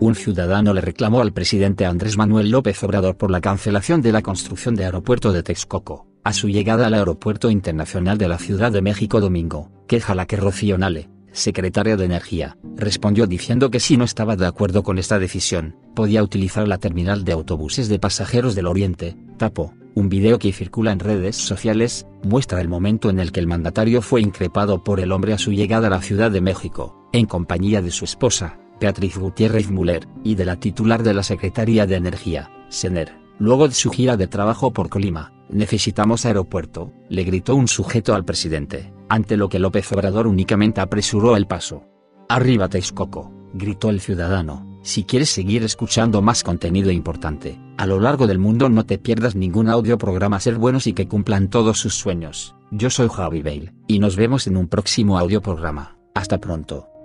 un ciudadano le reclamó al presidente Andrés Manuel López Obrador por la cancelación de la construcción de aeropuerto de Texcoco, a su llegada al Aeropuerto Internacional de la Ciudad de México domingo, queja la que Rocío Nale, secretaria de Energía, respondió diciendo que si no estaba de acuerdo con esta decisión, podía utilizar la terminal de autobuses de pasajeros del Oriente, Tapo. Un video que circula en redes sociales, muestra el momento en el que el mandatario fue increpado por el hombre a su llegada a la Ciudad de México, en compañía de su esposa, Beatriz Gutiérrez Müller, y de la titular de la Secretaría de Energía, Sener. Luego de su gira de trabajo por Colima, necesitamos aeropuerto, le gritó un sujeto al presidente, ante lo que López Obrador únicamente apresuró el paso. Arriba Texcoco, gritó el ciudadano, si quieres seguir escuchando más contenido importante, a lo largo del mundo no te pierdas ningún audio programa Ser Buenos y que cumplan todos sus sueños. Yo soy Javi Bale, y nos vemos en un próximo audio programa. Hasta pronto.